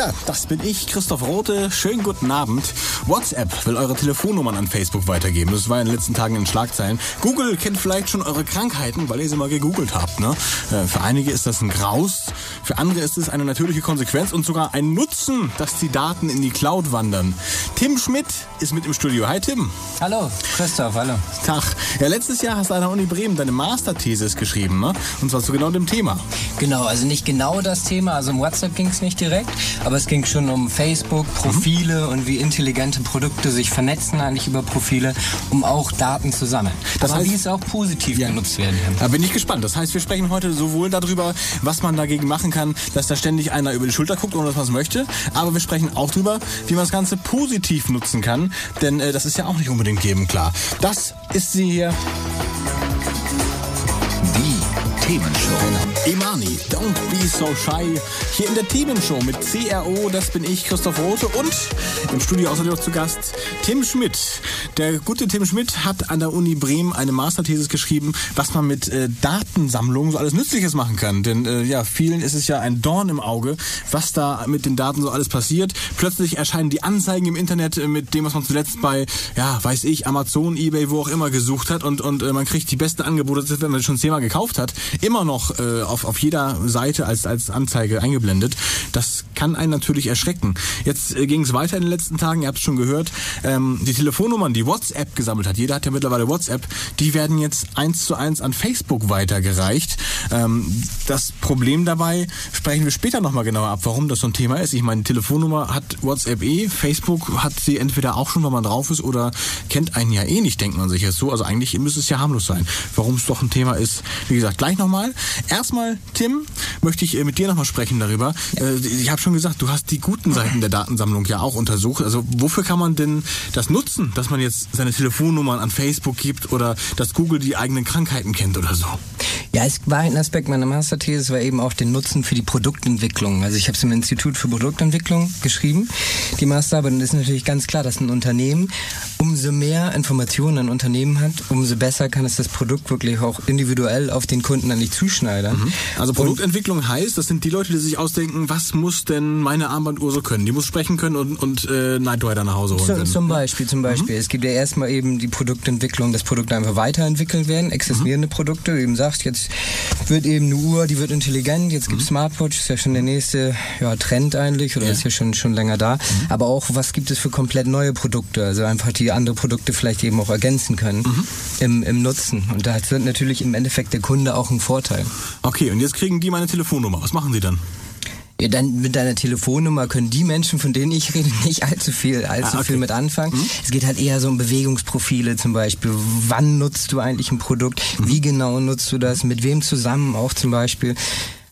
Ja, das bin ich, Christoph Rote. Schönen guten Abend. WhatsApp will eure Telefonnummern an Facebook weitergeben. Das war in den letzten Tagen in Schlagzeilen. Google kennt vielleicht schon eure Krankheiten, weil ihr sie mal gegoogelt habt. Ne? Äh, Für einige ist das ein Graus, für andere ist es eine natürliche Konsequenz und sogar ein Nutzen, dass die Daten in die Cloud wandern. Tim Schmidt ist mit im Studio. Hi Tim. Hallo, Christoph, hallo. Tag. Ja, letztes Jahr hast du an der Uni Bremen deine Masterthesis geschrieben, ne? Und zwar zu genau dem Thema. Genau, also nicht genau das Thema, also um WhatsApp ging es nicht direkt, aber es ging schon um Facebook, Profile und wie intelligente Produkte sich vernetzen eigentlich über Profile, um auch Daten zu sammeln. Das aber heißt- wie es auch positiv Ja. genutzt werden kann. Da bin ich gespannt. Das heißt, wir sprechen heute sowohl darüber, was man dagegen machen kann, dass da ständig einer über die Schulter guckt, ohne dass man es möchte. Aber wir sprechen auch darüber, wie man das Ganze positiv nutzen kann. Denn äh, das ist ja auch nicht unbedingt jedem klar. Das ist sie hier. Themenshow. Imani, don't be so shy. Hier in der Themenshow mit CRO, das bin ich, Christoph Rote und im Studio außerdem noch zu Gast Tim Schmidt. Der gute Tim Schmidt hat an der Uni Bremen eine Masterthesis geschrieben, was man mit äh, Datensammlung so alles Nützliches machen kann. Denn äh, ja, vielen ist es ja ein Dorn im Auge, was da mit den Daten so alles passiert. Plötzlich erscheinen die Anzeigen im Internet äh, mit dem, was man zuletzt bei, ja, weiß ich, Amazon, Ebay, wo auch immer gesucht hat und, und äh, man kriegt die besten Angebote, wenn man schon zehnmal gekauft hat, immer noch äh, auf, auf jeder Seite als, als Anzeige eingeblendet. Das kann einen natürlich erschrecken. Jetzt äh, ging es weiter in den letzten Tagen, ihr habt es schon gehört, ähm, die Telefonnummern, die WhatsApp gesammelt hat, jeder hat ja mittlerweile WhatsApp, die werden jetzt eins zu eins an Facebook weitergereicht. Ähm, das Problem dabei sprechen wir später nochmal genauer ab, warum das so ein Thema ist. Ich meine, Telefonnummer hat WhatsApp eh, Facebook hat sie entweder auch schon, wenn man drauf ist, oder kennt einen ja eh nicht, denkt man sich jetzt so. Also eigentlich müsste es ja harmlos sein. Warum es doch ein Thema ist, wie gesagt, gleich nochmal. Erstmal, Tim, möchte ich äh, mit dir nochmal sprechen darüber. Äh, Ich habe schon gesagt, du hast die guten Seiten der Datensammlung ja auch untersucht. Also wofür kann man denn das nutzen, dass man jetzt seine Telefonnummern an Facebook gibt oder dass Google die eigenen Krankheiten kennt oder so? Ja, es war ein Aspekt meiner Masterthese, war eben auch den Nutzen für die Produktentwicklung. Also ich habe es im Institut für Produktentwicklung geschrieben, die Masterarbeit. Und es ist natürlich ganz klar, dass ein Unternehmen, umso mehr Informationen ein Unternehmen hat, umso besser kann es das Produkt wirklich auch individuell auf den Kunden eigentlich zuschneidern. Also Und- Produktentwicklung heißt, das sind die Leute, die sich ausdenken, was muss denn meine Armbanduhr so können? Die muss sprechen können und, und äh, Night Rider nach Hause holen Zum, können. zum Beispiel, zum Beispiel. Es gibt ja erstmal eben die Produktentwicklung, dass Produkte einfach weiterentwickelt werden, existierende Produkte. Wie eben sagt, jetzt wird eben eine Uhr, die wird intelligent, jetzt gibt Smartwatch, ist ja schon der nächste ja, Trend eigentlich oder Ja. ist ja schon, schon länger da. Aber auch, was gibt es für komplett neue Produkte? Also einfach die andere Produkte vielleicht eben auch ergänzen können im, im Nutzen. Und da hat natürlich im Endeffekt der Kunde auch einen Vorteil. Okay, und jetzt kriegen die meine Telefonnummer. Was machen sie dann? Ja, dann mit deiner Telefonnummer können die Menschen, von denen ich rede, nicht allzu viel, allzu Ah, okay. viel mit anfangen. Es geht halt eher so um Bewegungsprofile zum Beispiel. Wann nutzt du eigentlich ein Produkt? Wie genau nutzt du das? Mit wem zusammen auch zum Beispiel?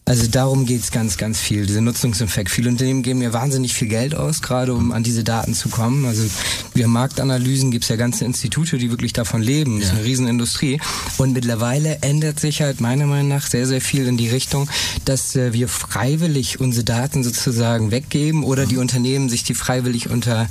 Also darum geht's ganz, ganz viel, dieser Nutzungseffekt. Viele Unternehmen geben ja wahnsinnig viel Geld aus, gerade um an diese Daten zu kommen. Also wir Marktanalysen gibt's ja ganze Institute, die wirklich davon leben. Das ist Ja. eine Riesenindustrie. Und mittlerweile ändert sich halt meiner Meinung nach sehr, sehr viel in die Richtung, dass äh, wir freiwillig unsere Daten sozusagen weggeben oder die Unternehmen sich die freiwillig unter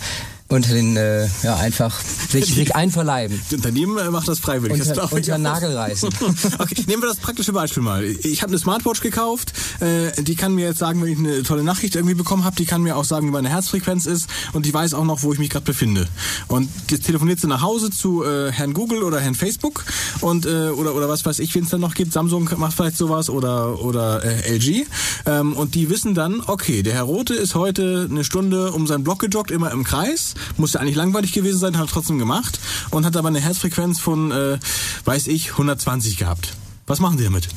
unter den, äh, ja, einfach sich, sich einverleiben. Das Unternehmen äh, macht das freiwillig. das Unter, ich unter. Nagel reißen. Okay, nehmen wir das praktische Beispiel mal. Ich habe eine Smartwatch gekauft, äh, die kann mir jetzt sagen, wenn ich eine tolle Nachricht irgendwie bekommen habe, die kann mir auch sagen, wie meine Herzfrequenz ist und die weiß auch noch, wo ich mich gerade befinde. Und jetzt telefoniert sie nach Hause zu äh, Herrn Google oder Herrn Facebook und äh, oder oder was weiß ich, wen es dann noch gibt. Samsung macht vielleicht sowas oder oder äh, LG ähm, und die wissen dann, okay, der Herr Rote ist heute eine Stunde um seinen Block gejoggt, immer im Kreis. Muss ja eigentlich langweilig gewesen sein, hat er trotzdem gemacht und hat aber eine Herzfrequenz von, äh, weiß ich, 120 gehabt. Was machen Sie damit?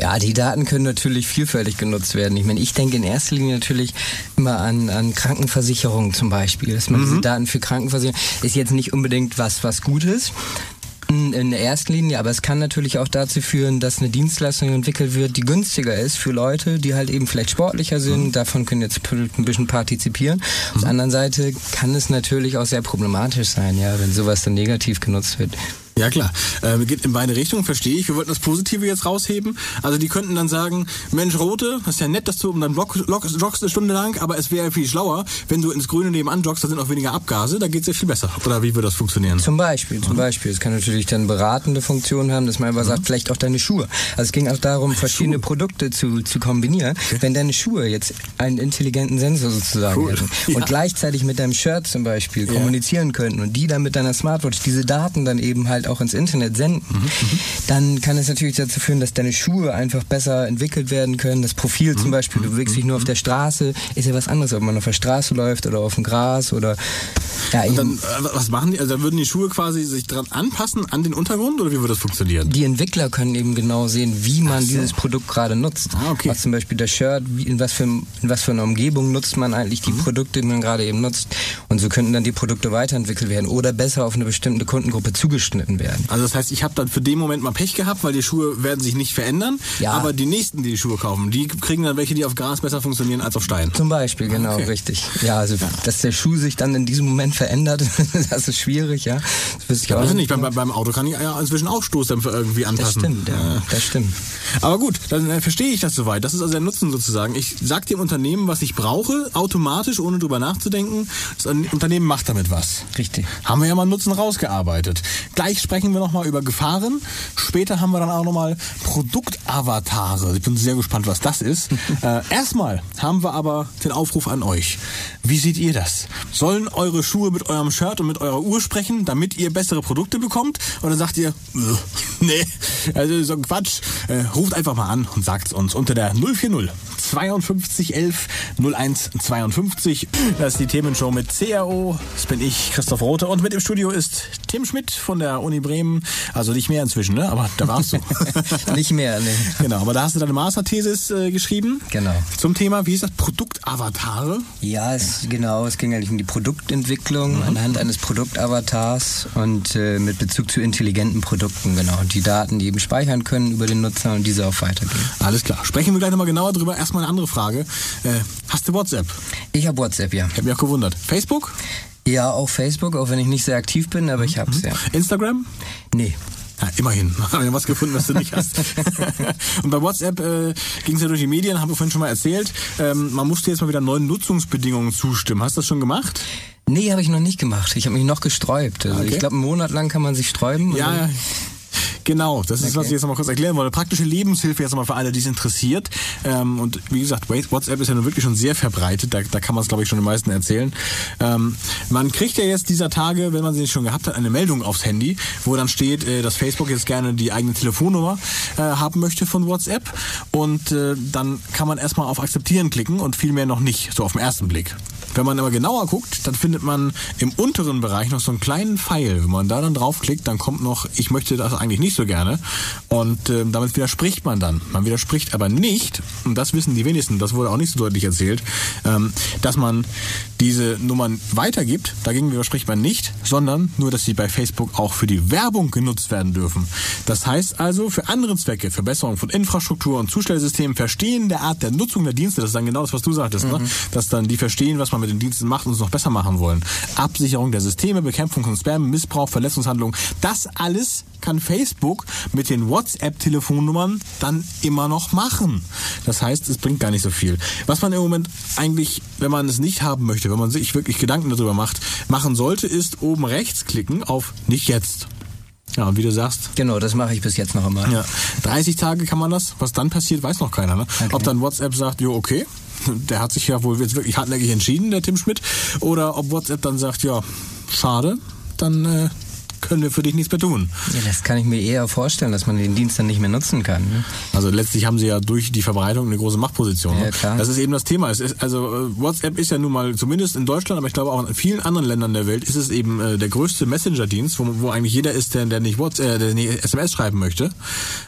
Ja, die Daten können natürlich vielfältig genutzt werden. Ich meine, ich denke in erster Linie natürlich immer an, an Krankenversicherungen zum Beispiel. Dass man diese Daten für Krankenversicherung ist jetzt nicht unbedingt was, was Gutes. In der ersten Linie, aber es kann natürlich auch dazu führen, dass eine Dienstleistung entwickelt wird, die günstiger ist für Leute, die halt eben vielleicht sportlicher sind. Mhm. Davon können jetzt ein bisschen partizipieren. Mhm. Auf der anderen Seite kann es natürlich auch sehr problematisch sein, ja, wenn sowas dann negativ genutzt wird. Ja klar, äh, geht in beide Richtungen, verstehe ich. Wir wollten das Positive jetzt rausheben. Also die könnten dann sagen, Mensch Rote, das ist ja nett, dass du um deinen Block joggst eine Stunde lang, aber es wäre viel schlauer, wenn du ins Grüne nebenan joggst, da sind auch weniger Abgase, da geht es ja viel besser. Oder wie würde das funktionieren? Zum Beispiel, zum mhm. Beispiel. Es kann natürlich dann beratende Funktionen haben, dass man einfach mhm. sagt, vielleicht auch deine Schuhe. Also es ging auch darum, verschiedene Schuhe. Produkte zu, zu kombinieren. Okay. Wenn deine Schuhe jetzt einen intelligenten Sensor sozusagen cool. hätten ja. und gleichzeitig mit deinem Shirt zum Beispiel ja. kommunizieren könnten und die dann mit deiner Smartwatch diese Daten dann eben halt auch ins Internet senden, mhm, mhm, dann kann es natürlich dazu führen, dass deine Schuhe einfach besser entwickelt werden können. Das Profil zum mhm, Beispiel, du mhm, bewegst dich nur auf der Straße, ist ja was anderes, ob man auf der Straße läuft oder auf dem Gras oder ja, Und dann, äh, was machen die? Also würden die Schuhe quasi sich dran anpassen an den Untergrund oder wie würde das funktionieren? Die Entwickler können eben genau sehen, wie man so. dieses Produkt gerade nutzt. Ah, okay. Was zum Beispiel das Shirt, in, was für, in was für einer Umgebung nutzt man eigentlich die mhm. Produkte, die man gerade eben nutzt. Und so könnten dann die Produkte weiterentwickelt werden oder besser auf eine bestimmte Kundengruppe zugeschnitten werden. Also das heißt, ich habe dann für den Moment mal Pech gehabt, weil die Schuhe werden sich nicht verändern. Ja. Aber die nächsten, die die Schuhe kaufen, die kriegen dann welche, die auf Gras besser funktionieren als auf Stein. Zum Beispiel, genau, okay. richtig. Ja, also ja. dass der Schuh sich dann in diesem Moment verändert, das ist schwierig, ja. Das ich weiß nicht, beim, beim Auto kann ich ja inzwischen auch Stoßdämpfer irgendwie anpassen. Das stimmt, ja, das stimmt. Aber gut, dann äh, verstehe ich das soweit. Das ist also der Nutzen sozusagen. Ich sage dem Unternehmen, was ich brauche, automatisch, ohne drüber nachzudenken. Das Unternehmen macht damit was. Richtig. Haben wir ja mal Nutzen rausgearbeitet. Gleich sprechen wir nochmal über Gefahren. Später haben wir dann auch nochmal Produktavatare. Ich bin sehr gespannt, was das ist. äh, erstmal haben wir aber den Aufruf an euch. Wie seht ihr das? Sollen eure Schuhe mit eurem Shirt und mit eurer Uhr sprechen, damit ihr bessere Produkte bekommt? Oder sagt ihr, nee, also so Quatsch. Äh, ruft einfach mal an und sagt es uns unter der 040 52 11 01 52. Das ist die Themenshow mit CRO. Das bin ich, Christoph Rote. Und mit im Studio ist Tim Schmidt von der Uni Bremen. Also nicht mehr inzwischen, ne? Aber da warst du. nicht mehr, ne. Genau, aber da hast du deine Masterthesis äh, geschrieben. Genau. Zum Thema, wie ist das? Produktavatare? Ja, es, genau. Es ging eigentlich um die Produktentwicklung mhm. anhand eines Produktavatars und äh, mit Bezug zu intelligenten Produkten, genau. Die Daten, die eben speichern können über den Nutzer und diese auch weitergeben. Alles klar. Sprechen wir gleich nochmal genauer drüber. Erstmal eine andere Frage. Äh, hast du WhatsApp? Ich habe WhatsApp, ja. Ich habe mich auch gewundert. Facebook? Ja, auch Facebook, auch wenn ich nicht sehr aktiv bin, aber ich hab's, mhm. ja. Instagram? Nee. Ja, immerhin. Haben wir was gefunden, was du nicht hast. und bei WhatsApp äh, ging es ja durch die Medien, haben wir vorhin schon mal erzählt. Ähm, man musste jetzt mal wieder neuen Nutzungsbedingungen zustimmen. Hast du das schon gemacht? Nee, habe ich noch nicht gemacht. Ich habe mich noch gesträubt. Also okay. Ich glaube, einen Monat lang kann man sich sträuben. Ja, Genau, das ist, okay. was ich jetzt nochmal kurz erklären wollte. Praktische Lebenshilfe jetzt nochmal für alle, die es interessiert. Ähm, und wie gesagt, WhatsApp ist ja nun wirklich schon sehr verbreitet. Da, da kann man es, glaube ich, schon den meisten erzählen. Ähm, man kriegt ja jetzt dieser Tage, wenn man sie nicht schon gehabt hat, eine Meldung aufs Handy, wo dann steht, äh, dass Facebook jetzt gerne die eigene Telefonnummer äh, haben möchte von WhatsApp. Und äh, dann kann man erstmal auf Akzeptieren klicken und viel mehr noch nicht, so auf den ersten Blick. Wenn man aber genauer guckt, dann findet man im unteren Bereich noch so einen kleinen Pfeil. Wenn man da dann draufklickt, dann kommt noch, ich möchte das eigentlich nicht so gerne. Und äh, damit widerspricht man dann. Man widerspricht aber nicht, und das wissen die wenigsten, das wurde auch nicht so deutlich erzählt, ähm, dass man diese Nummern weitergibt. Dagegen widerspricht man nicht, sondern nur, dass sie bei Facebook auch für die Werbung genutzt werden dürfen. Das heißt also, für andere Zwecke, Verbesserung von Infrastruktur und Zustellsystemen, Verstehen der Art der Nutzung der Dienste, das ist dann genau das, was du sagtest, ne? mhm. ne? dass dann die verstehen, was man mit den Diensten macht und es noch besser machen wollen. Absicherung der Systeme, Bekämpfung von Spam, Missbrauch, Verletzungshandlungen, das alles kann Facebook mit den WhatsApp-Telefonnummern dann immer noch machen. Das heißt, es bringt gar nicht so viel. Was man im Moment eigentlich, wenn man es nicht haben möchte, wenn man sich wirklich Gedanken darüber macht, machen sollte, ist oben rechts klicken auf Nicht jetzt. Ja, und wie du sagst. Genau, das mache ich bis jetzt noch einmal. Ja. 30 Tage kann man das. Was dann passiert, weiß noch keiner. Ne? Okay. Ob dann WhatsApp sagt, jo, okay, der hat sich ja wohl jetzt wirklich hartnäckig entschieden, der Tim Schmidt, oder ob WhatsApp dann sagt, ja, schade, dann äh, können wir für dich nichts mehr tun. Ja, das kann ich mir eher vorstellen, dass man den Dienst dann nicht mehr nutzen kann. Ne? Also letztlich haben sie ja durch die Verbreitung eine große Machtposition. Ja, klar. Das ist eben das Thema. Ist, also äh, WhatsApp ist ja nun mal, zumindest in Deutschland, aber ich glaube auch in vielen anderen Ländern der Welt, ist es eben äh, der größte Messenger-Dienst, wo, wo eigentlich jeder ist, der, der nicht WhatsApp, äh, der nicht SMS schreiben möchte.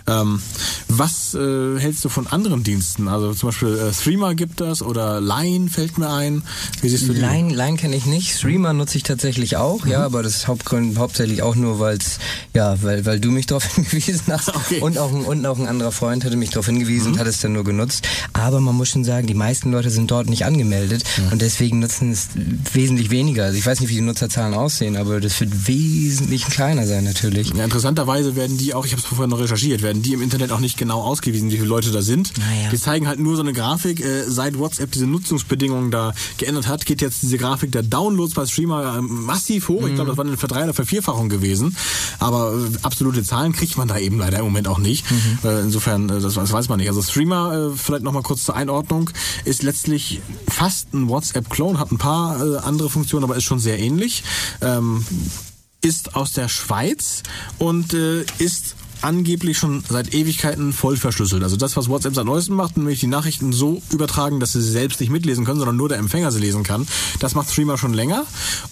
Ähm, was äh, hältst du von anderen Diensten? Also zum Beispiel äh, Threema gibt das oder Line fällt mir ein. Wie siehst du Line, Line kenne ich nicht. Threema nutze ich tatsächlich auch, mhm. ja, aber das ist hauptsächlich auch nur, weil's, ja, weil, weil du mich darauf hingewiesen hast Okay. und, auch, ein- und auch ein anderer Freund hatte mich darauf hingewiesen und hat es dann nur genutzt. Aber man muss schon sagen, die meisten Leute sind dort nicht angemeldet und deswegen nutzen es wesentlich weniger. Also ich weiß nicht, wie die Nutzerzahlen aussehen, aber das wird wesentlich kleiner sein natürlich. Ja, interessanterweise werden die auch, ich habe es vorhin noch recherchiert, werden die im Internet auch nicht genau ausgewiesen, wie viele Leute da sind. Naja. Die zeigen halt nur so eine Grafik. Äh, seit WhatsApp diese Nutzungsbedingungen da geändert hat, geht jetzt diese Grafik der Downloads bei Streamer äh, massiv hoch. Ich glaube, das war eine Verdrei- oder Vervierfachung gewesen. Aber äh, absolute Zahlen kriegt man da eben leider im Moment auch nicht. Äh, insofern, äh, das, das weiß man nicht. Also Streamer, vielleicht nochmal kurz zur Einordnung, ist letztlich fast ein WhatsApp-Clone, hat ein paar andere Funktionen, aber ist schon sehr ähnlich. Ähm, ist aus der Schweiz und äh, ist angeblich schon seit Ewigkeiten voll verschlüsselt. Also das, was WhatsApp seit neuestem macht, nämlich die Nachrichten so übertragen, dass sie sie selbst nicht mitlesen können, sondern nur der Empfänger sie lesen kann, das macht Streamer schon länger.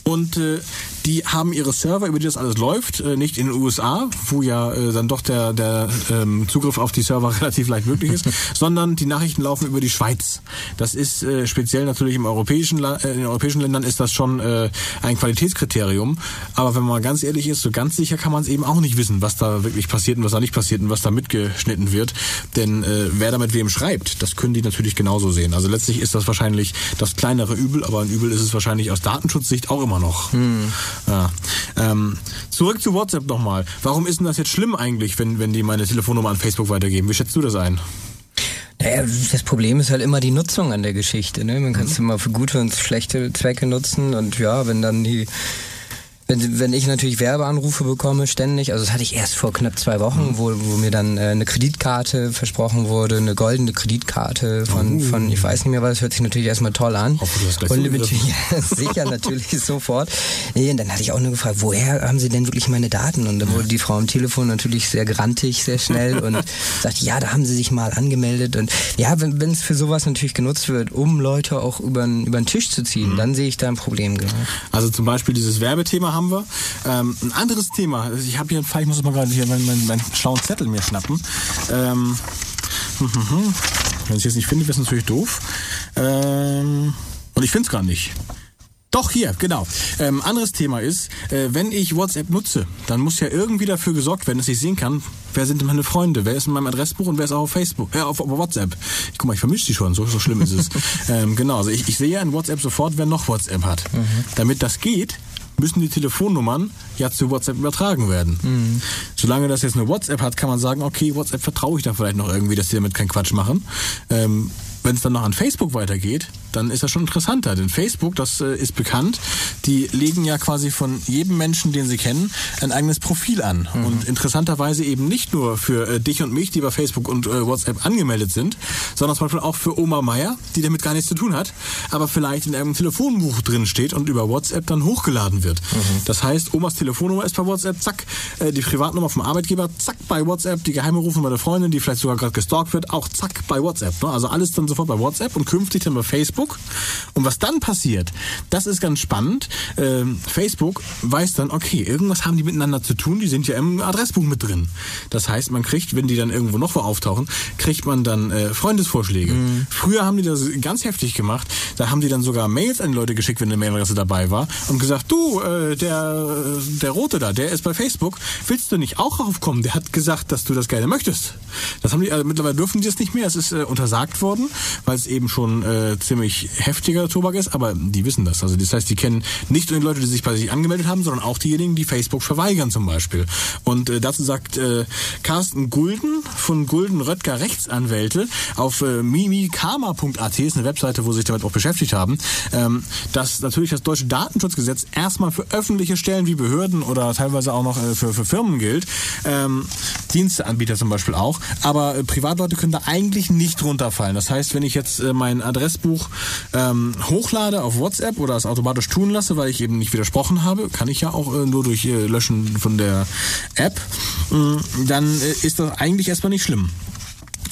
Und äh, die haben ihre Server, über die das alles läuft, äh, nicht in den USA, wo ja äh, dann doch der, der ähm, Zugriff auf die Server relativ leicht möglich ist, sondern die Nachrichten laufen über die Schweiz. Das ist äh, speziell natürlich im europäischen, La äh, in den europäischen Ländern ist das schon äh, ein Qualitätskriterium. Aber wenn man ganz ehrlich ist, so ganz sicher kann man es eben auch nicht wissen, was da wirklich passiert und was da nicht passiert und was da mitgeschnitten wird. Denn äh, wer da mit wem schreibt, das können die natürlich genauso sehen. Also letztlich ist das wahrscheinlich das kleinere Übel, aber ein Übel ist es wahrscheinlich aus Datenschutzsicht auch immer noch. Ja. Ähm, zurück zu WhatsApp nochmal. Warum ist denn das jetzt schlimm eigentlich, wenn, wenn die meine Telefonnummer an Facebook weitergeben? Wie schätzt du das ein? Naja, das Problem ist halt immer die Nutzung an der Geschichte. Ne? Man kann es immer für gute und schlechte Zwecke nutzen und ja, wenn dann die wenn, wenn ich natürlich Werbeanrufe bekomme, ständig, also das hatte ich erst vor knapp zwei Wochen, wo, wo mir dann äh, eine Kreditkarte versprochen wurde, eine goldene Kreditkarte von, von ich weiß nicht mehr was, hört sich natürlich erstmal toll an. Hoffe, du hast gleich Unlimited, ja, sicher, natürlich sofort. Nee, und dann hatte ich auch nur gefragt, woher haben Sie denn wirklich meine Daten? Und dann wurde die Frau am Telefon natürlich sehr grantig, sehr schnell und sagte, ja, da haben Sie sich mal angemeldet. Und ja, wenn es für sowas natürlich genutzt wird, um Leute auch über den Tisch zu ziehen, dann sehe ich da ein Problem. Genau. Also zum Beispiel dieses Werbethema haben wir. Ähm, ein anderes Thema. Ich habe hier ich muss mal gerade hier meinen, meinen, meinen schlauen Zettel mir schnappen. Ähm, wenn ich jetzt nicht finde, wäre es natürlich doof. Ähm, und ich finde es gar nicht. Doch, hier, genau. Ähm, anderes Thema ist, äh, wenn ich WhatsApp nutze, dann muss ja irgendwie dafür gesorgt werden, dass ich sehen kann, wer sind denn meine Freunde, wer ist in meinem Adressbuch und wer ist auch auf Facebook, äh, auf, auf WhatsApp. Ich, guck mal, ich vermische die schon, so, so schlimm ist es. ähm, genau, also ich, ich sehe ja in WhatsApp sofort, wer noch WhatsApp hat. Damit das geht, müssen die Telefonnummern ja zu WhatsApp übertragen werden. Solange das jetzt eine WhatsApp hat, kann man sagen, okay, WhatsApp vertraue ich da vielleicht noch irgendwie, dass die damit keinen Quatsch machen. Ähm, wenn es dann noch an Facebook weitergeht, dann ist das schon interessanter. Denn Facebook, das äh, ist bekannt, die legen ja quasi von jedem Menschen, den sie kennen, ein eigenes Profil an. Und interessanterweise eben nicht nur für äh, dich und mich, die bei Facebook und äh, WhatsApp angemeldet sind, sondern zum Beispiel auch für Oma Meier, die damit gar nichts zu tun hat, aber vielleicht in einem Telefonbuch drin steht und über WhatsApp dann hochgeladen wird. Das heißt, Omas Telefonnummer ist bei WhatsApp, zack, äh, die Privatnummer vom Arbeitgeber, zack, bei WhatsApp, die geheime Rufnummer der Freundin, die vielleicht sogar gerade gestalkt wird, auch zack, bei WhatsApp. Ne? Also alles dann sofort bei WhatsApp und künftig dann bei Facebook. Und was dann passiert, das ist ganz spannend. Ähm, Facebook weiß dann, okay, irgendwas haben die miteinander zu tun, die sind ja im Adressbuch mit drin. Das heißt, man kriegt, wenn die dann irgendwo noch wo auftauchen, kriegt man dann äh, Freundesvorschläge. Früher haben die das ganz heftig gemacht. Da haben die dann sogar Mails an die Leute geschickt, wenn eine Mailadresse dabei war und gesagt, du, äh, der, der Rote da, der ist bei Facebook, willst du nicht auch raufkommen? Der hat gesagt, dass du das gerne möchtest. Das haben die, also mittlerweile dürfen die das nicht mehr. Es ist äh, untersagt worden, weil es eben schon äh, ziemlich heftiger Tobak ist, aber die wissen das. Also das heißt, die kennen nicht nur die Leute, die sich bei sich angemeldet haben, sondern auch diejenigen, die Facebook verweigern zum Beispiel. Und äh, dazu sagt äh, Carsten Gulden von Gulden Röttger Rechtsanwälte auf äh, mimikarma.at, ist eine Webseite, wo sie sich damit auch beschäftigt haben, ähm, dass natürlich das deutsche Datenschutzgesetz erstmal für öffentliche Stellen wie Behörden oder teilweise auch noch äh, für, für Firmen gilt, ähm, Diensteanbieter zum Beispiel auch, aber äh, Privatleute können da eigentlich nicht runterfallen. Das heißt, wenn ich jetzt äh, mein Adressbuch ähm, hochlade auf WhatsApp oder es automatisch tun lasse, weil ich eben nicht widersprochen habe, kann ich ja auch äh, nur durch äh, Löschen von der App, dann äh, ist das eigentlich erstmal nicht schlimm.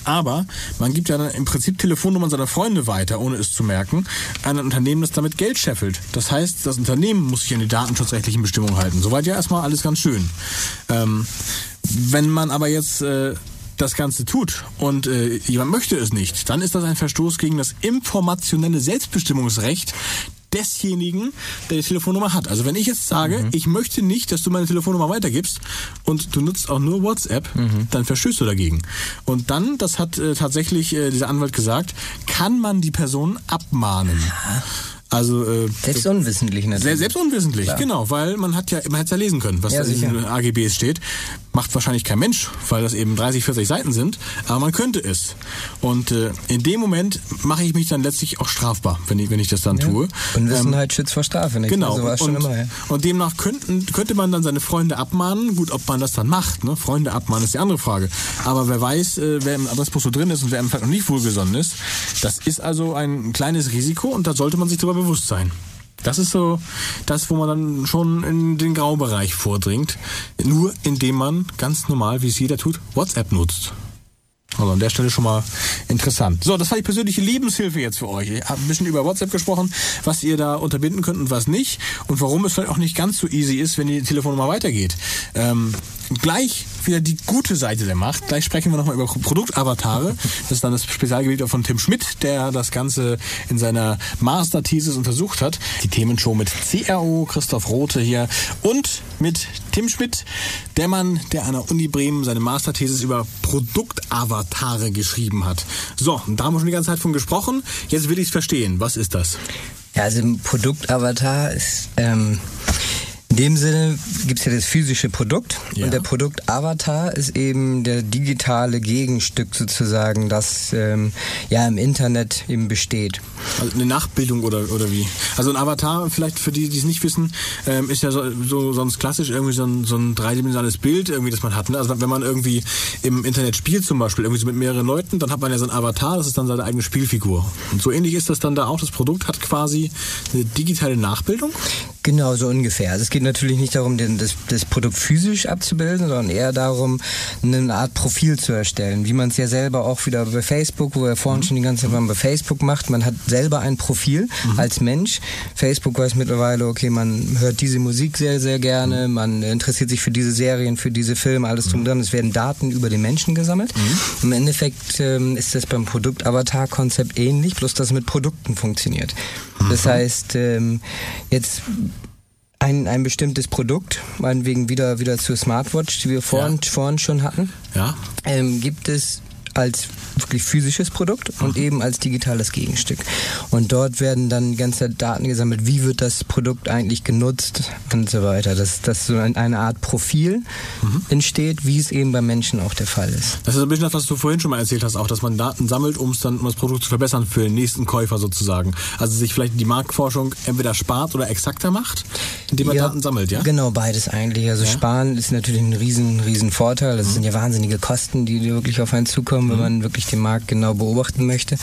Aber man gibt ja dann im Prinzip Telefonnummern seiner Freunde weiter, ohne es zu merken, an ein Unternehmen, das damit Geld scheffelt. Das heißt, das Unternehmen muss sich an die datenschutzrechtlichen Bestimmungen halten. Soweit ja erstmal alles ganz schön. Ähm, wenn man aber jetzt äh, das Ganze tut und äh, jemand möchte es nicht, dann ist das ein Verstoß gegen das informationelle Selbstbestimmungsrecht desjenigen, der die Telefonnummer hat. Also wenn ich jetzt sage, ich möchte nicht, dass du meine Telefonnummer weitergibst und du nutzt auch nur WhatsApp, dann verstößt du dagegen. Und dann, das hat äh, tatsächlich äh, dieser Anwalt gesagt, kann man die Person abmahnen. Also äh, Selbst unwissentlich natürlich. selbst unwissentlich, genau, weil man hat ja, man hätte ja lesen können, was Ja, in den. AGBs steht. Macht wahrscheinlich kein Mensch, weil das eben 30, 40 Seiten sind, aber man könnte es. Und äh, in dem Moment mache ich mich dann letztlich auch strafbar, wenn ich, wenn ich das dann tue. Unwissenheit schützt vor Strafe, nicht? Genau. So war es und, immer, ja. und demnach könnten, könnte man dann seine Freunde abmahnen. Gut, ob man das dann macht, ne? Freunde abmahnen ist die andere Frage. Aber wer weiß, äh, wer im Adressbuch so drin ist und wer im Fall noch nicht wohlgesonnen ist, das ist also ein kleines Risiko und da sollte man sich darüber bewusst sein. Das ist so das, wo man dann schon in den Graubereich vordringt. Nur indem man ganz normal, wie es jeder tut, WhatsApp nutzt. Also an der Stelle schon mal interessant. So, das war die persönliche Lebenshilfe jetzt für euch. Ich habe ein bisschen über WhatsApp gesprochen, was ihr da unterbinden könnt und was nicht. Und warum es vielleicht auch nicht ganz so easy ist, wenn die Telefonnummer weitergeht. Ähm, gleich wieder die gute Seite der Macht. Gleich sprechen wir nochmal über Produktavatare. Das ist dann das Spezialgebiet von Tim Schmidt, der das Ganze in seiner Master-Thesis untersucht hat. Die Themenshow mit CRO, Christoph Rote hier und mit Tim Schmidt, der Mann, der an der Uni Bremen seine Masterthesis über Produktavatare geschrieben hat. So, und da haben wir schon die ganze Zeit von gesprochen. Jetzt will ich es verstehen. Was ist das? Ja, also ein Produktavatar ist, ähm, in dem Sinne gibt's ja das physische Produkt Ja. und der Produktavatar ist eben der digitale Gegenstück sozusagen, das ähm, ja im Internet eben besteht. Also eine Nachbildung oder, oder wie? Also ein Avatar, vielleicht für die, die es nicht wissen, ähm, ist ja so, so sonst klassisch irgendwie so ein, so ein dreidimensionales Bild, irgendwie, das man hat. Ne? Also wenn man irgendwie im Internet spielt zum Beispiel, irgendwie so mit mehreren Leuten, dann hat man ja so ein Avatar, das ist dann seine eigene Spielfigur. Und so ähnlich ist das dann da auch. Das Produkt hat quasi eine digitale Nachbildung. Genau, so ungefähr. Also es geht natürlich nicht darum, den, das, das Produkt physisch abzubilden, sondern eher darum, eine Art Profil zu erstellen. Wie man es ja selber auch wieder bei Facebook, wo er vorhin schon die ganze Zeit mal bei Facebook macht. Man hat selber ein Profil als Mensch. Facebook weiß mittlerweile, okay, man hört diese Musik sehr, sehr gerne, man interessiert sich für diese Serien, für diese Filme, alles drum dran. Es werden Daten über den Menschen gesammelt. Im Endeffekt ähm, ist das beim Produkt-Avatar-Konzept ähnlich, bloß dass es mit Produkten funktioniert. Das heißt, ähm, jetzt ein, ein bestimmtes Produkt, meinetwegen wieder, wieder zur Smartwatch, die wir vorhin, vorhin schon hatten, Ja. ähm, gibt es als wirklich physisches Produkt und eben als digitales Gegenstück. Und dort werden dann ganze Daten gesammelt, wie wird das Produkt eigentlich genutzt und so weiter. Dass, dass so ein, eine Art Profil entsteht, wie es eben beim Menschen auch der Fall ist. Das ist ein bisschen das, was du vorhin schon mal erzählt hast, auch, dass man Daten sammelt, um es dann, um das Produkt zu verbessern für den nächsten Käufer sozusagen. Also sich vielleicht die Marktforschung entweder spart oder exakter macht, indem man Daten sammelt, ja? Genau, beides eigentlich. Also Sparen ist natürlich ein riesen, riesen Vorteil. Das sind ja wahnsinnige Kosten, die die wirklich auf einen zukommen, wenn man wirklich den Markt genau beobachten möchte.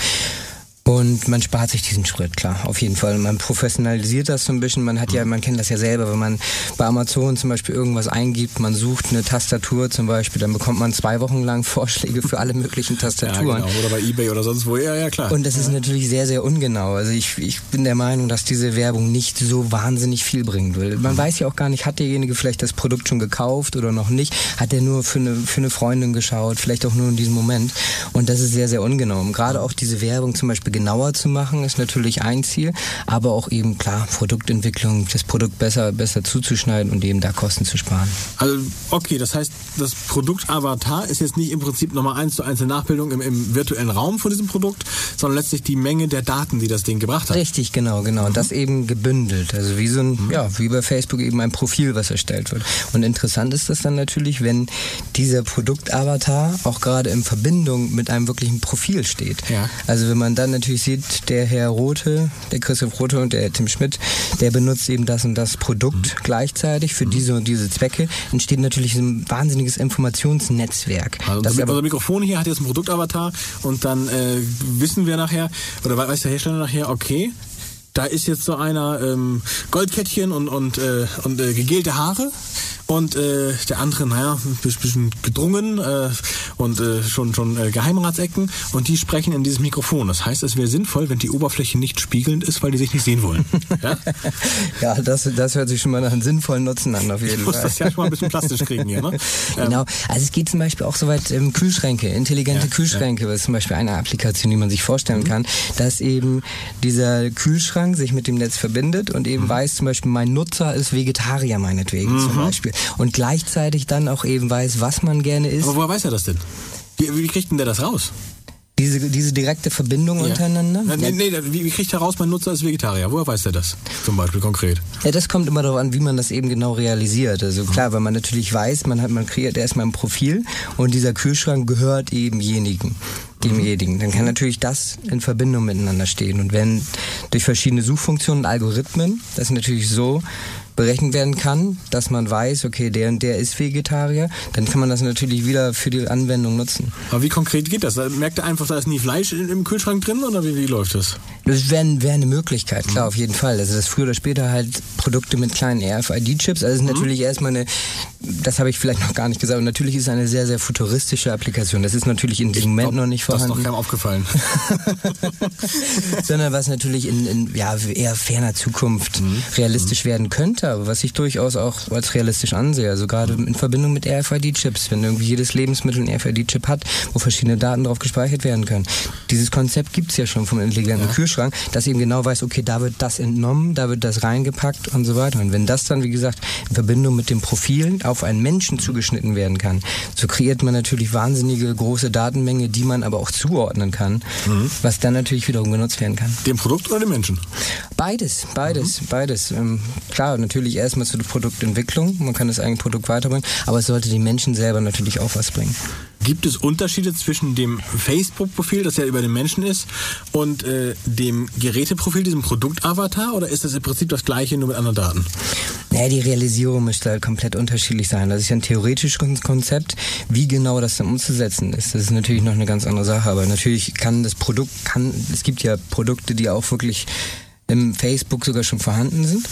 Und man spart sich diesen Schritt, klar, auf jeden Fall. Man professionalisiert das so ein bisschen. Man hat ja, man kennt das ja selber, wenn man bei Amazon zum Beispiel irgendwas eingibt, man sucht eine Tastatur zum Beispiel, dann bekommt man zwei Wochen lang Vorschläge für alle möglichen Ja, Tastaturen. genau. Oder bei Ebay oder sonst wo. Ja, ja, klar. Und das ist natürlich sehr, sehr ungenau. Also ich, ich bin der Meinung, dass diese Werbung nicht so wahnsinnig viel bringen will. Man weiß ja auch gar nicht, hat derjenige vielleicht das Produkt schon gekauft oder noch nicht? Hat er nur für eine, für eine Freundin geschaut? Vielleicht auch nur in diesem Moment. Und das ist sehr, sehr ungenau. Und gerade auch diese Werbung zum Beispiel genauer zu machen, ist natürlich ein Ziel. Aber auch eben, klar, Produktentwicklung, das Produkt besser, besser zuzuschneiden und eben da Kosten zu sparen. Also, okay, das heißt, das Produkt Avatar ist jetzt nicht im Prinzip nochmal eins zu eins eine Nachbildung im, im virtuellen Raum von diesem Produkt, sondern letztlich die Menge der Daten, die das Ding gebracht hat. Richtig, genau, genau. Und das eben gebündelt. Also wie so ein, ja, wie bei Facebook eben ein Profil, was erstellt wird. Und interessant ist das dann natürlich, wenn dieser Produktavatar auch gerade in Verbindung mit einem wirklichen Profil steht. Ja. Also wenn man dann natürlich sieht, der Herr Rote, der Christoph Rote und der Tim Schmidt, der benutzt eben das und das Produkt gleichzeitig für diese und diese Zwecke, entsteht natürlich ein wahnsinniges Informationsnetzwerk. Also das unser, Mikrofon hier hat jetzt einen Produktavatar und dann äh, wissen wir nachher, oder weiß der Hersteller nachher, okay, da ist jetzt so einer ähm, Goldkettchen und, und, äh, und äh, gegelte Haare und äh, der andere, naja, ein bisschen gedrungen äh, und äh, schon, schon äh, Geheimratsecken und die sprechen in dieses Mikrofon. Das heißt, es wäre sinnvoll, wenn die Oberfläche nicht spiegelnd ist, weil die sich nicht sehen wollen. Ja, Ja, das, das hört sich schon mal nach einem sinnvollen Nutzen an, auf jeden ich muss Fall. das ja schon mal ein bisschen plastisch kriegen hier. Ne? Genau. Also es geht zum Beispiel auch so weit ähm, Kühlschränke, intelligente Ja, Kühlschränke, was zum Beispiel eine Applikation, die man sich vorstellen kann, dass eben dieser Kühlschrank sich mit dem Netz verbindet und eben weiß zum Beispiel, mein Nutzer ist Vegetarier meinetwegen zum Beispiel und gleichzeitig dann auch eben weiß, was man gerne isst. Aber woher weiß er das denn? Wie, wie kriegt denn der das raus? Diese, diese direkte Verbindung untereinander. Ja. Nee, nee, wie, wie kriegt er raus, mein Nutzer ist Vegetarier? Woher weiß er das? Zum Beispiel konkret. Ja, das kommt immer darauf an, wie man das eben genau realisiert. Also klar, weil man natürlich weiß, man hat, man kreiert erstmal ein Profil und dieser Kühlschrank gehört ebenjenigen, demjenigen. Dann kann natürlich das in Verbindung miteinander stehen. Und wenn durch verschiedene Suchfunktionen und Algorithmen das natürlich so berechnet werden kann, dass man weiß, okay, der und der ist Vegetarier, dann kann man das natürlich wieder für die Anwendung nutzen. Aber wie konkret geht das? Da Merkt er einfach, da ist nie Fleisch im Kühlschrank drin oder wie, wie läuft das? Das wäre wär eine Möglichkeit, klar, auf jeden Fall. Also das früher oder später halt Produkte mit kleinen RFID-Chips. Also es ist natürlich erstmal eine, das habe ich vielleicht noch gar nicht gesagt, und natürlich ist es eine sehr, sehr futuristische Applikation. Das ist natürlich in diesem Moment noch nicht Das ist noch vorhanden. keinem aufgefallen. sondern was natürlich in, in ja, eher ferner Zukunft realistisch werden könnte, aber was ich durchaus auch als realistisch ansehe. Also gerade in Verbindung mit RFID-Chips, wenn irgendwie jedes Lebensmittel einen RFID-Chip hat, wo verschiedene Daten drauf gespeichert werden können. Dieses Konzept gibt's ja schon vom intelligenten Kühlschrank, dass eben genau weiß, okay, da wird das entnommen, da wird das reingepackt und so weiter. Und wenn das dann, wie gesagt, in Verbindung mit den Profilen auf einen Menschen zugeschnitten werden kann, so kreiert man natürlich wahnsinnige große Datenmenge, die man aber auch zuordnen kann, was dann natürlich wiederum genutzt werden kann. Dem Produkt oder dem Menschen? Beides, beides, beides. Ähm, klar, natürlich erstmal zur Produktentwicklung. Man kann das eigene Produkt weiterbringen, aber es sollte den Menschen selber natürlich auch was bringen. Gibt es Unterschiede zwischen dem Facebook-Profil, das ja über den Menschen ist, und äh, dem Geräteprofil, diesem Produktavatar, oder ist das im Prinzip das gleiche, nur mit anderen Daten? Naja, die Realisierung müsste halt komplett unterschiedlich sein. Das ist ja ein theoretisches Kon- Konzept. Wie genau das dann umzusetzen ist, das ist natürlich noch eine ganz andere Sache. Aber natürlich kann das Produkt, kann, es gibt ja Produkte, die auch wirklich im Facebook sogar schon vorhanden sind.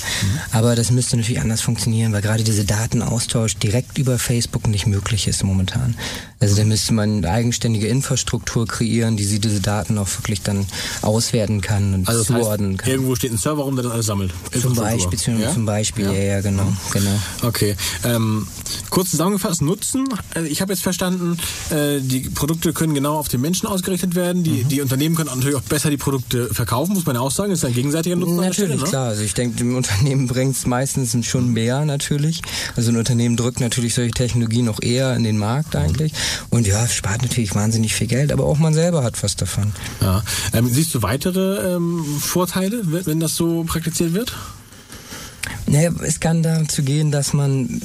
Aber das müsste natürlich anders funktionieren, weil gerade dieser Datenaustausch direkt über Facebook nicht möglich ist momentan. Also da müsste man eine eigenständige Infrastruktur kreieren, die sie diese Daten auch wirklich dann auswerten kann und Also das heißt, zuordnen kann. irgendwo steht ein Server rum, der das alles sammelt. Zum. Beispiel, beziehungsweise Ja? zum Beispiel, ja, ja, genau, genau. Okay. Ähm, kurz zusammengefasst, Nutzen. Äh, Ich habe jetzt verstanden, äh, die Produkte können genau auf den Menschen ausgerichtet werden. Die, Mhm. die Unternehmen können natürlich auch besser die Produkte verkaufen, muss man ja auch sagen. Das ist ein gegenseitiger Nutzen. Natürlich, Stelle, ne? klar. Also ich denke, dem Unternehmen bringt es meistens schon mehr natürlich. Also ein Unternehmen drückt natürlich solche Technologien noch eher in den Markt eigentlich. Und ja, spart natürlich wahnsinnig viel Geld, aber auch man selber hat was davon. Ja. Ähm, siehst du weitere ähm, Vorteile, wenn das so praktiziert wird? Naja, es kann dazu gehen, dass man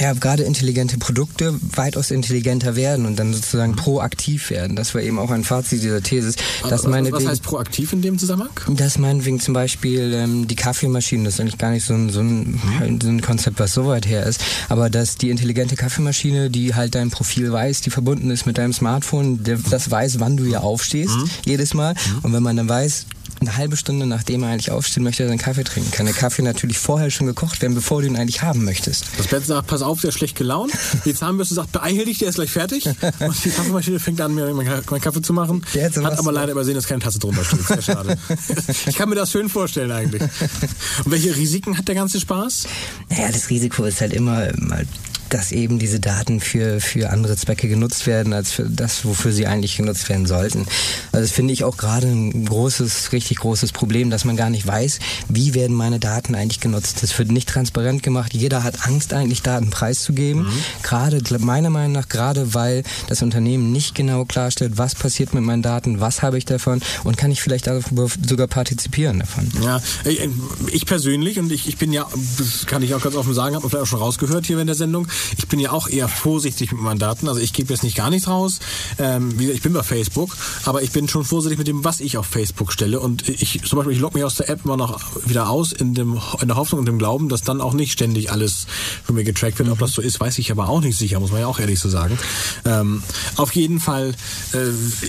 ja gerade intelligente Produkte weitaus intelligenter werden und dann sozusagen proaktiv werden. Das war eben auch ein Fazit dieser These. Dass was, was heißt proaktiv in dem Zusammenhang? Das meinetwegen zum Beispiel ähm, die Kaffeemaschine, das ist eigentlich gar nicht so ein, so, ein, halt so ein Konzept, was so weit her ist, aber dass die intelligente Kaffeemaschine, die halt dein Profil weiß, die verbunden ist mit deinem Smartphone, das weiß, wann du hier aufstehst, jedes Mal. Und wenn man dann weiß, eine halbe Stunde nachdem er eigentlich aufstehen möchte, seinen Kaffee trinken, kann der Kaffee natürlich vorher schon gekocht werden, bevor du ihn eigentlich haben möchtest. Das Bett sagt, pass auf, der ist schlecht gelaunt. Die Zahnbürste sagt, beeil dich, der ist gleich fertig. Und die Kaffeemaschine fängt an, mir meinen Kaffee zu machen. Der hat aber leider übersehen, dass keine Tasse drunter steht. Sehr schade. Ich kann mir das schön vorstellen eigentlich. Und welche Risiken hat der ganze Spaß? Naja, das Risiko ist halt immer, immer dass eben diese Daten für, für andere Zwecke genutzt werden, als für das, wofür sie eigentlich genutzt werden sollten. Also das finde ich auch gerade ein großes, richtig großes Problem, dass man gar nicht weiß, wie werden meine Daten eigentlich genutzt. Das wird nicht transparent gemacht. Jeder hat Angst, eigentlich Daten preiszugeben. Gerade, meiner Meinung nach, gerade weil das Unternehmen nicht genau klarstellt, was passiert mit meinen Daten, was habe ich davon und kann ich vielleicht darüber sogar partizipieren davon. Ja, ich, ich persönlich, und ich, ich bin ja, das kann ich auch ganz offen sagen, habe vielleicht auch schon rausgehört hier in der Sendung, ich bin ja auch eher vorsichtig mit meinen Daten. Also ich gebe jetzt nicht gar nichts raus. Ähm, wie gesagt, ich bin bei Facebook, aber ich bin schon vorsichtig mit dem, was ich auf Facebook stelle. Und ich zum Beispiel, ich logge mich aus der App immer noch wieder aus, in, dem, in der Hoffnung und dem Glauben, dass dann auch nicht ständig alles von mir getrackt wird. Ob das so ist, weiß ich aber auch nicht sicher, muss man ja auch ehrlich so sagen. Ähm, auf jeden Fall, äh,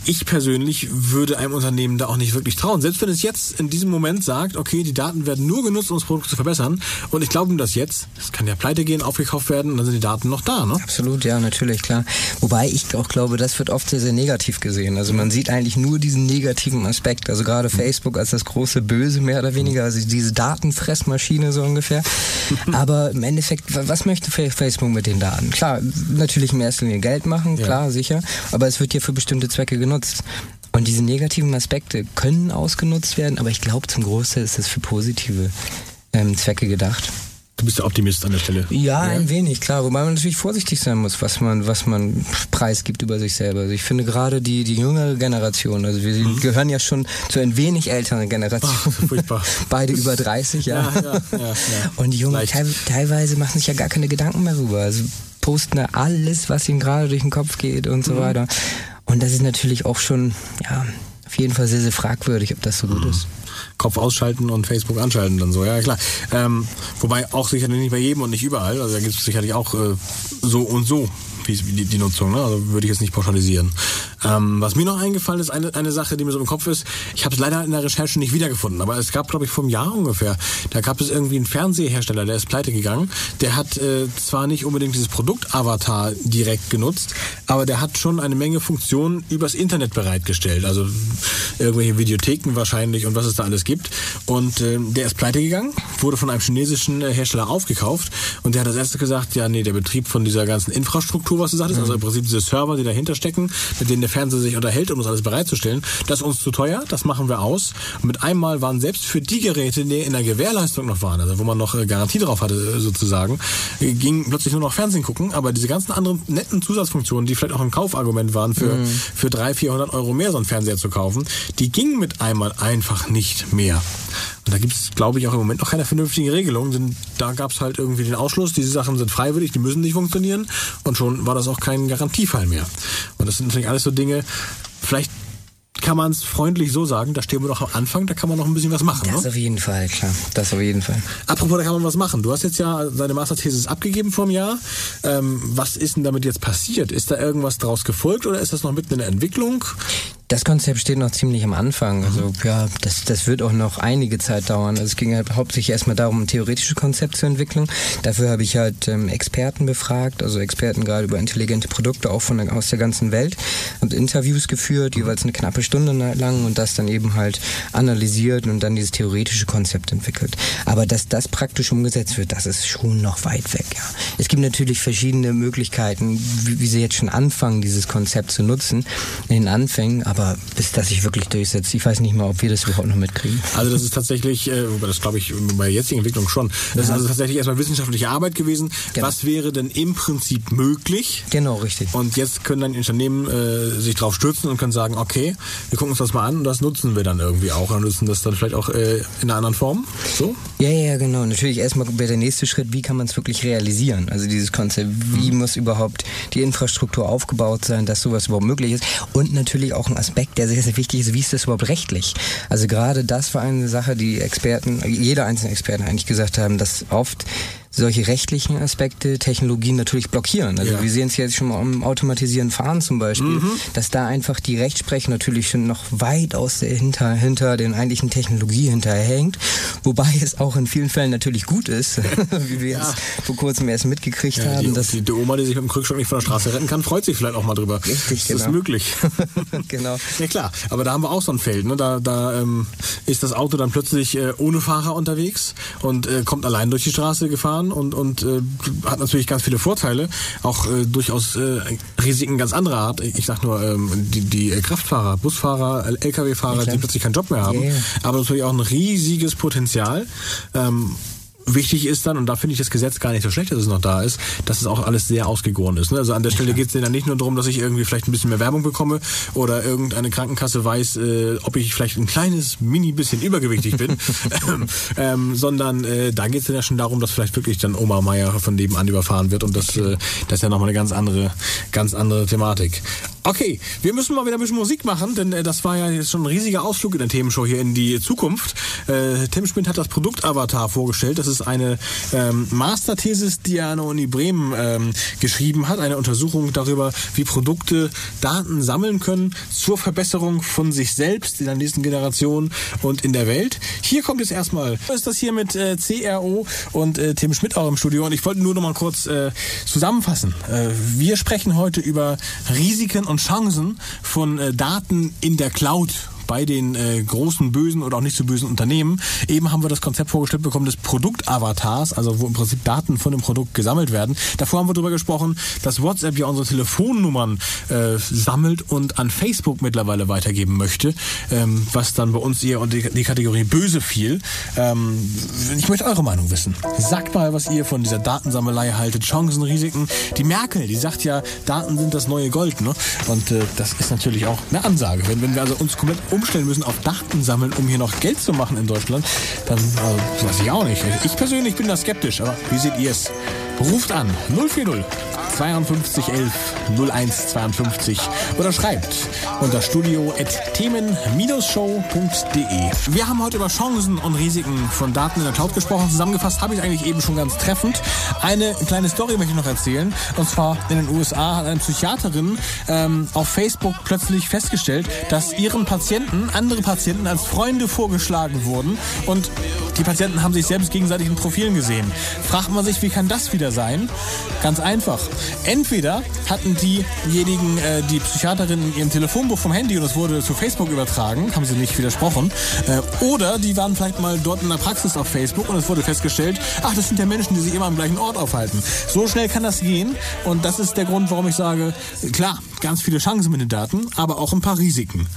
ich persönlich würde einem Unternehmen da auch nicht wirklich trauen. Selbst wenn es jetzt in diesem Moment sagt, okay, die Daten werden nur genutzt, um das Produkt zu verbessern, und ich glaube das jetzt, es kann ja pleite gehen, aufgekauft werden, dann sind die Daten noch da, ne? Absolut, ja, natürlich, klar. Wobei ich auch glaube, das wird oft sehr, sehr negativ gesehen. Also man sieht eigentlich nur diesen negativen Aspekt. Also gerade Facebook als das große Böse mehr oder weniger, also diese Datenfressmaschine so ungefähr. Aber im Endeffekt, was möchte Facebook mit den Daten? Klar, natürlich in erster Linie Geld machen, klar, ja. sicher. Aber es wird ja für bestimmte Zwecke genutzt. Und diese negativen Aspekte können ausgenutzt werden, aber ich glaube, zum Großteil ist das für positive ähm, Zwecke gedacht. Du bist der Optimist an der Stelle. Ja, ja, ein wenig, klar. Wobei man natürlich vorsichtig sein muss, was man, was man preisgibt über sich selber. Also ich finde gerade die, die jüngere Generation, also wir mhm. gehören ja schon zu ein wenig älteren Generation. Ach, furchtbar. Beide über 30, ja. ja, ja, ja Und die Jungen te teilweise machen sich ja gar keine Gedanken mehr rüber. Also posten da alles, was ihnen gerade durch den Kopf geht und so mhm. weiter. Und das ist natürlich auch schon, ja, auf jeden Fall sehr, sehr fragwürdig, ob das so gut mhm. ist. Kopf ausschalten und Facebook anschalten dann so, ja klar. Ähm, wobei auch sicherlich nicht bei jedem und nicht überall. Also da gibt es sicherlich auch äh, so und so die, die Nutzung. Ne? Also würde ich jetzt nicht pauschalisieren. Ähm, was mir noch eingefallen ist, eine, eine Sache, die mir so im Kopf ist, ich habe es leider in der Recherche nicht wiedergefunden, aber es gab, glaube ich, vor einem Jahr ungefähr, da gab es irgendwie einen Fernsehersteller, der ist pleite gegangen. Der hat äh, zwar nicht unbedingt dieses Produkt-Avatar direkt genutzt, aber der hat schon eine Menge Funktionen übers Internet bereitgestellt. Also irgendwelche Videotheken wahrscheinlich und was es da alles gibt. Und äh, der ist pleite gegangen, wurde von einem chinesischen äh, Hersteller aufgekauft und der hat als erstes gesagt, ja nee, der Betrieb von dieser ganzen Infrastruktur, was du sagtest, mhm. also im Prinzip diese Server, die dahinter stecken, mit denen der Fernseher sich unterhält, um das alles bereitzustellen, das ist uns zu teuer, das machen wir aus. Und mit einmal waren selbst für die Geräte, die in der Gewährleistung noch waren, also wo man noch äh, Garantie drauf hatte äh, sozusagen, ging plötzlich nur noch Fernsehen gucken, aber diese ganzen anderen netten Zusatzfunktionen, die vielleicht auch ein Kaufargument waren für, mhm. für 300, 400 Euro mehr so einen Fernseher zu kaufen, die gingen mit einmal einfach nicht mehr. Und da gibt es, glaube ich, auch im Moment noch keine vernünftige Regelung, denn da gab es halt irgendwie den Ausschluss, diese Sachen sind freiwillig, die müssen nicht funktionieren und schon war das auch kein Garantiefall mehr. Und das sind natürlich alles so Dinge, vielleicht kann man es freundlich so sagen, da stehen wir doch am Anfang, da kann man noch ein bisschen was machen. Das ne? auf jeden Fall, klar. Das auf jeden Fall. Apropos, da kann man was machen. Du hast jetzt ja deine Masterthesis abgegeben vor einem Jahr. Ähm, was ist denn damit jetzt passiert? Ist da irgendwas draus gefolgt oder ist das noch mitten in der Entwicklung? Das Konzept steht noch ziemlich am Anfang. Also ja, das, das wird auch noch einige Zeit dauern. Also es ging halt hauptsächlich erstmal darum, ein theoretisches Konzept zu entwickeln. Dafür habe ich halt ähm, Experten befragt, also Experten gerade über intelligente Produkte, auch von der, aus der ganzen Welt. Und Interviews geführt, jeweils eine knappe Stunde lang und das dann eben halt analysiert und dann dieses theoretische Konzept entwickelt. Aber dass das praktisch umgesetzt wird, das ist schon noch weit weg. Ja. Es gibt natürlich verschiedene Möglichkeiten, wie, wie sie jetzt schon anfangen, dieses Konzept zu nutzen in den Anfängen aber bis das sich wirklich durchsetzt, ich weiß nicht mal, ob wir das überhaupt noch mitkriegen. Also das ist tatsächlich, äh, das glaube ich bei der jetzigen Entwicklung schon, das ja. ist also tatsächlich erstmal wissenschaftliche Arbeit gewesen. Genau. Was wäre denn im Prinzip möglich? Genau, richtig. Und jetzt können dann Unternehmen äh, sich drauf stürzen und können sagen, okay, wir gucken uns das mal an und das nutzen wir dann irgendwie auch und nutzen das dann vielleicht auch äh, in einer anderen Form. So? Ja, ja, genau. Natürlich erstmal wäre der nächste Schritt, wie kann man es wirklich realisieren? Also dieses Konzept, wie mhm. muss überhaupt die Infrastruktur aufgebaut sein, dass sowas überhaupt möglich ist? Und natürlich auch ein Aspekt, der sehr, sehr wichtig ist, wie ist das überhaupt rechtlich? Also gerade das war eine Sache, die Experten, jeder einzelne Experte eigentlich gesagt haben, dass oft solche rechtlichen Aspekte Technologien natürlich blockieren. Also ja. wir sehen es jetzt schon mal am automatisieren Fahren zum Beispiel, mhm. dass da einfach die Rechtsprechung natürlich schon noch weit aus der hinter, hinter den eigentlichen Technologie hinterhängt. Wobei es auch in vielen Fällen natürlich gut ist, wie wir ja. es vor kurzem erst mitgekriegt ja, haben. Die, dass die, die, Oma, die sich mit dem Krückstock nicht von der Straße retten kann, freut sich vielleicht auch mal drüber. Richtig, das genau. ist möglich. genau. Ja klar, aber da haben wir auch so ein Feld. Ne? Da, da ähm, ist das Auto dann plötzlich äh, ohne Fahrer unterwegs und äh, kommt allein durch die Straße gefahren fahren und, und äh, hat natürlich ganz viele Vorteile, auch äh, durchaus äh, Risiken ganz anderer Art. Ich sag nur, ähm, die, die Kraftfahrer, Busfahrer, Lkw-Fahrer, die plötzlich keinen Job mehr haben, yeah. aber natürlich auch ein riesiges Potenzial. Ähm, Wichtig ist dann, und da finde ich das Gesetz gar nicht so schlecht, dass es noch da ist, dass es auch alles sehr ausgegoren ist. Ne? Also an der Stelle geht es dann nicht nur darum, dass ich irgendwie vielleicht ein bisschen mehr Werbung bekomme oder irgendeine Krankenkasse weiß, äh, ob ich vielleicht ein kleines Mini bisschen übergewichtig bin, ähm, sondern äh, da geht es dann ja schon darum, dass vielleicht wirklich dann Oma Meier von nebenan überfahren wird und das, äh, das ist ja nochmal eine ganz andere, ganz andere Thematik. Okay, wir müssen mal wieder ein bisschen Musik machen, denn äh, das war ja jetzt schon ein riesiger Ausflug in der Themenshow hier in die Zukunft. Äh, Tim Schmidt hat das Produkt Avatar vorgestellt. Das ist eine ähm, Masterthesis, die er an der Uni Bremen ähm, geschrieben hat. Eine Untersuchung darüber, wie Produkte Daten sammeln können zur Verbesserung von sich selbst in der nächsten Generation und in der Welt. Hier kommt jetzt erstmal, ist das hier mit äh, CRO und äh, Tim Schmidt auch im Studio. Und ich wollte nur noch mal kurz äh, zusammenfassen. Äh, wir sprechen heute über Risiken und Chancen von äh, Daten in der Cloud bei den äh, großen bösen oder auch nicht so bösen Unternehmen. Eben haben wir das Konzept vorgestellt bekommen des Produktavatars, also wo im Prinzip Daten von dem Produkt gesammelt werden. Davor haben wir darüber gesprochen, dass WhatsApp ja unsere Telefonnummern äh, sammelt und an Facebook mittlerweile weitergeben möchte, ähm, was dann bei uns eher unter die, Kategorie böse fiel. Ähm, ich möchte eure Meinung wissen. Sagt mal, was ihr von dieser Datensammelei haltet, Chancen, Risiken. Die Merkel, die sagt ja, Daten sind das neue Gold, ne? Und äh, das ist natürlich auch eine Ansage. Wenn, wenn wir also uns komplett umstellen müssen auf Daten sammeln, um hier noch Geld zu machen in Deutschland, dann äh, weiß ich auch nicht. Ich persönlich bin da skeptisch, aber wie seht ihr es? Ruft an 040 52 11 01 52 oder schreibt unter studio.themen-show.de. Wir haben heute über Chancen und Risiken von Daten in der Cloud gesprochen. Zusammengefasst habe ich eigentlich eben schon ganz treffend. Eine kleine Story möchte ich noch erzählen. Und zwar in den USA hat eine Psychiaterin ähm, auf Facebook plötzlich festgestellt, dass ihren Patienten andere Patienten als Freunde vorgeschlagen wurden und die Patienten haben sich selbst gegenseitig in Profilen gesehen. Fragt man sich, wie kann das wieder sein? Ganz einfach. Entweder hatten diejenigen äh, die Psychiaterin in ihrem Telefonbuch vom Handy und es wurde zu Facebook übertragen, haben sie nicht widersprochen. Äh, oder die waren vielleicht mal dort in der Praxis auf Facebook und es wurde festgestellt, ach, das sind ja Menschen, die sich immer am gleichen Ort aufhalten. So schnell kann das gehen und das ist der Grund, warum ich sage, klar, ganz viele Chancen mit den Daten, aber auch ein paar Risiken.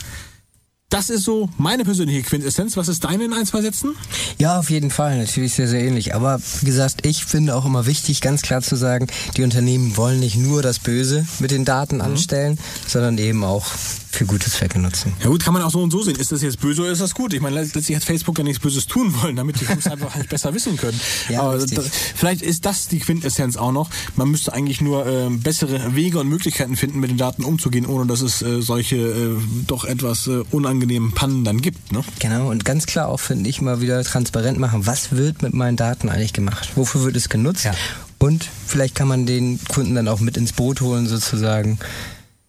Das ist so meine persönliche Quintessenz. Was ist deine in ein, zwei Sätzen? Ja, auf jeden Fall. Natürlich sehr, sehr ähnlich. Aber wie gesagt, ich finde auch immer wichtig, ganz klar zu sagen, die Unternehmen wollen nicht nur das Böse mit den Daten mhm. anstellen, sondern eben auch für gute Zwecke nutzen. Ja gut, kann man auch so und so sehen. Ist das jetzt böse oder ist das gut? Ich meine, letztlich hat Facebook ja nichts Böses tun wollen, damit die Jungs einfach nicht besser wissen können. Ja, Aber das, vielleicht ist das die Quintessenz auch noch. Man müsste eigentlich nur äh, bessere Wege und Möglichkeiten finden, mit den Daten umzugehen, ohne dass es äh, solche äh, doch etwas äh, unangenehmen Pannen dann gibt. Ne? Genau, und ganz klar auch, finde ich, mal wieder transparent machen, was wird mit meinen Daten eigentlich gemacht? Wofür wird es genutzt? Ja. Und vielleicht kann man den Kunden dann auch mit ins Boot holen, sozusagen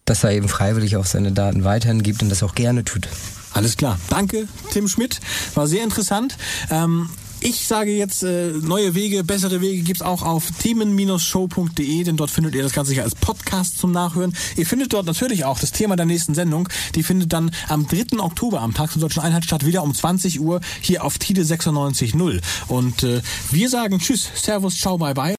dass er eben freiwillig auch seine Daten weiterhin gibt und das auch gerne tut. Alles klar. Danke, Tim Schmidt. War sehr interessant. Ähm ich sage jetzt, äh, neue Wege, bessere Wege gibt's auch auf themen-show.de, denn dort findet ihr das Ganze hier als Podcast zum Nachhören. Ihr findet dort natürlich auch das Thema der nächsten Sendung. Die findet dann am 3. Oktober am Tag zur Deutschen Einheit statt, wieder um 20 Uhr hier auf Tide 96.0. Und äh, wir sagen Tschüss, Servus, Ciao, Bye Bye.